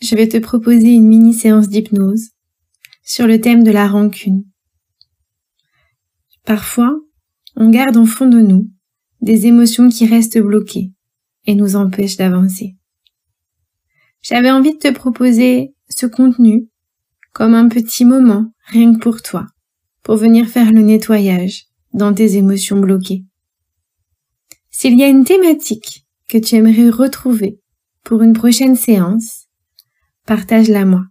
je vais te proposer une mini séance d'hypnose sur le thème de la rancune. Parfois, on garde en fond de nous des émotions qui restent bloquées et nous empêchent d'avancer. J'avais envie de te proposer ce contenu comme un petit moment rien que pour toi, pour venir faire le nettoyage dans tes émotions bloquées. S'il y a une thématique que tu aimerais retrouver pour une prochaine séance, partage-la moi.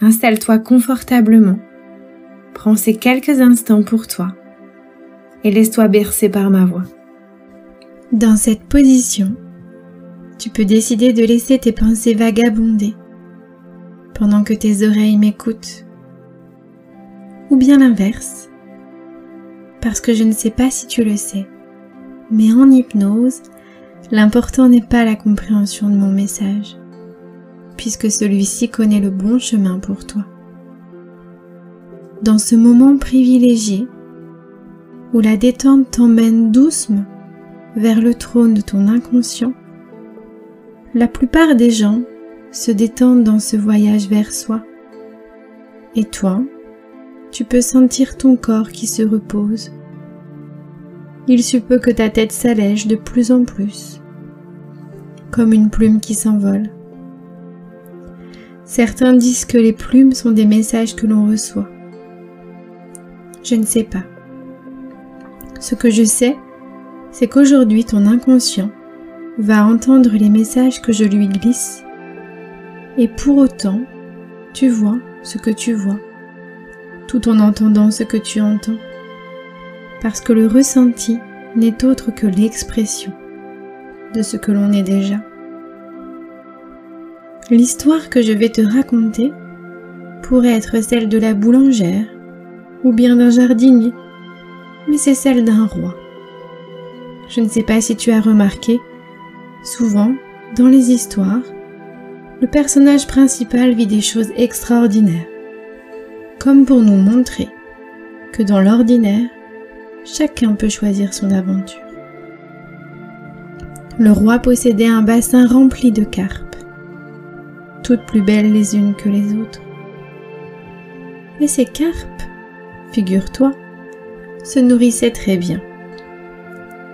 Installe-toi confortablement, prends ces quelques instants pour toi et laisse-toi bercer par ma voix. Dans cette position, tu peux décider de laisser tes pensées vagabonder pendant que tes oreilles m'écoutent. Ou bien l'inverse, parce que je ne sais pas si tu le sais, mais en hypnose, l'important n'est pas la compréhension de mon message, puisque celui-ci connaît le bon chemin pour toi. Dans ce moment privilégié, où la détente t'emmène doucement vers le trône de ton inconscient, la plupart des gens se détendent dans ce voyage vers soi. Et toi, tu peux sentir ton corps qui se repose. Il se peut que ta tête s'allège de plus en plus, comme une plume qui s'envole. Certains disent que les plumes sont des messages que l'on reçoit. Je ne sais pas. Ce que je sais, c'est qu'aujourd'hui ton inconscient va entendre les messages que je lui glisse et pour autant tu vois ce que tu vois tout en entendant ce que tu entends parce que le ressenti n'est autre que l'expression de ce que l'on est déjà. L'histoire que je vais te raconter pourrait être celle de la boulangère ou bien d'un jardinier, mais c'est celle d'un roi. Je ne sais pas si tu as remarqué, souvent, dans les histoires, le personnage principal vit des choses extraordinaires, comme pour nous montrer que dans l'ordinaire, chacun peut choisir son aventure. Le roi possédait un bassin rempli de carpes toutes plus belles les unes que les autres. Mais ces carpes, figure-toi, se nourrissaient très bien.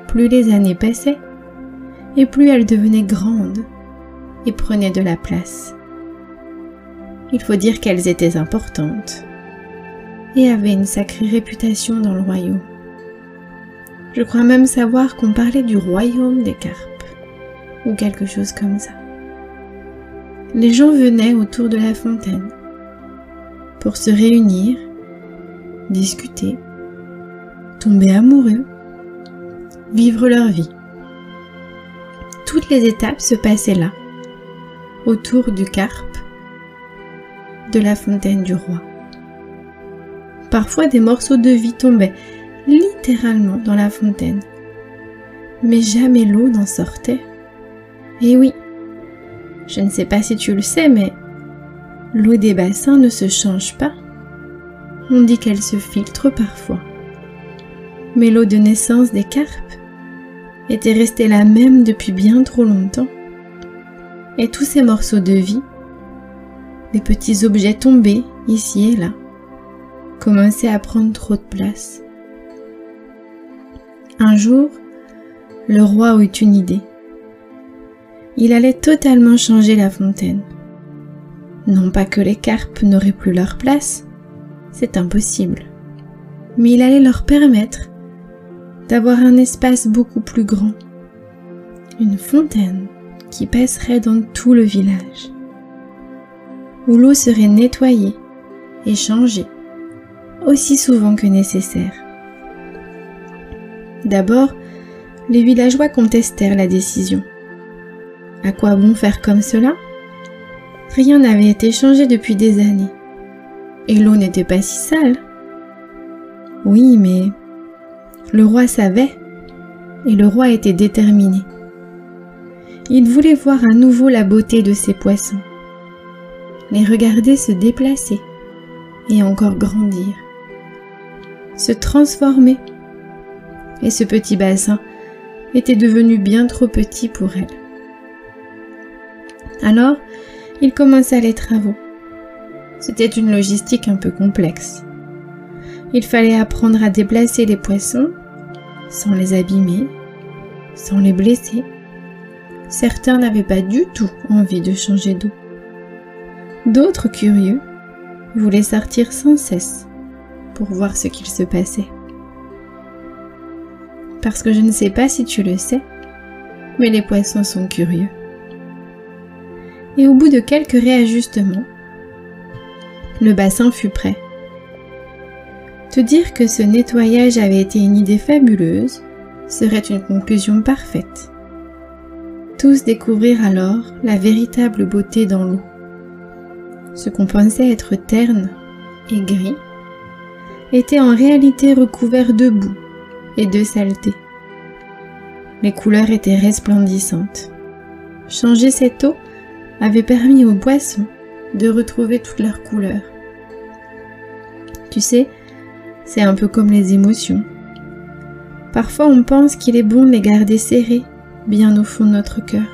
Plus les années passaient, et plus elles devenaient grandes et prenaient de la place. Il faut dire qu'elles étaient importantes et avaient une sacrée réputation dans le royaume. Je crois même savoir qu'on parlait du royaume des carpes, ou quelque chose comme ça les gens venaient autour de la fontaine pour se réunir, discuter, tomber amoureux, vivre leur vie. Toutes les étapes se passaient là, autour du carpe, de la fontaine du roi. Parfois des morceaux de vie tombaient littéralement dans la fontaine, mais jamais l'eau n'en sortait. Et oui, je ne sais pas si tu le sais, mais l'eau des bassins ne se change pas. On dit qu'elle se filtre parfois. Mais l'eau de naissance des carpes était restée la même depuis bien trop longtemps. Et tous ces morceaux de vie, des petits objets tombés ici et là, commençaient à prendre trop de place. Un jour, le roi eut une idée il allait totalement changer la fontaine. Non pas que les carpes n'auraient plus leur place, c'est impossible, mais il allait leur permettre d'avoir un espace beaucoup plus grand, une fontaine qui passerait dans tout le village, où l'eau serait nettoyée et changée aussi souvent que nécessaire. D'abord, les villageois contestèrent la décision. À quoi bon faire comme cela? Rien n'avait été changé depuis des années. Et l'eau n'était pas si sale. Oui, mais le roi savait, et le roi était déterminé. Il voulait voir à nouveau la beauté de ces poissons, les regarder se déplacer et encore grandir, se transformer. Et ce petit bassin était devenu bien trop petit pour elle. Alors, il commença les travaux. C'était une logistique un peu complexe. Il fallait apprendre à déplacer les poissons sans les abîmer, sans les blesser. Certains n'avaient pas du tout envie de changer d'eau. D'autres, curieux, voulaient sortir sans cesse pour voir ce qu'il se passait. Parce que je ne sais pas si tu le sais, mais les poissons sont curieux. Et au bout de quelques réajustements, le bassin fut prêt. Te dire que ce nettoyage avait été une idée fabuleuse serait une conclusion parfaite. Tous découvrirent alors la véritable beauté dans l'eau. Ce qu'on pensait être terne et gris était en réalité recouvert de boue et de saleté. Les couleurs étaient resplendissantes. Changer cette eau avait permis aux poissons de retrouver toutes leurs couleurs. Tu sais, c'est un peu comme les émotions. Parfois on pense qu'il est bon de les garder serrées, bien au fond de notre cœur.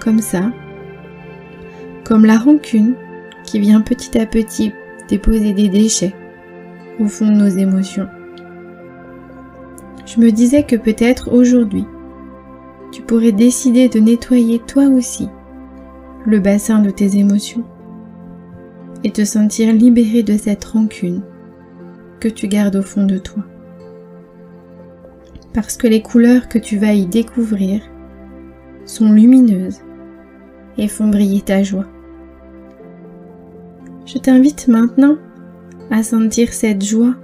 Comme ça. Comme la rancune qui vient petit à petit déposer des déchets au fond de nos émotions. Je me disais que peut-être aujourd'hui, tu pourrais décider de nettoyer toi aussi le bassin de tes émotions et te sentir libéré de cette rancune que tu gardes au fond de toi. Parce que les couleurs que tu vas y découvrir sont lumineuses et font briller ta joie. Je t'invite maintenant à sentir cette joie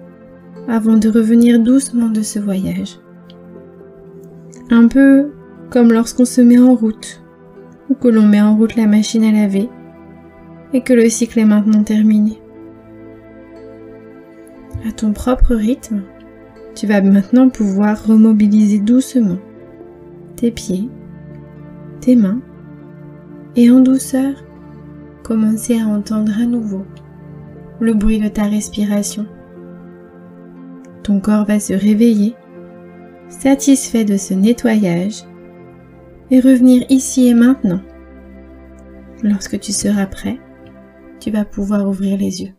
avant de revenir doucement de ce voyage. Un peu comme lorsqu'on se met en route ou que l'on met en route la machine à laver et que le cycle est maintenant terminé. À ton propre rythme, tu vas maintenant pouvoir remobiliser doucement tes pieds, tes mains et en douceur commencer à entendre à nouveau le bruit de ta respiration. Ton corps va se réveiller, satisfait de ce nettoyage, revenir ici et maintenant. Lorsque tu seras prêt, tu vas pouvoir ouvrir les yeux.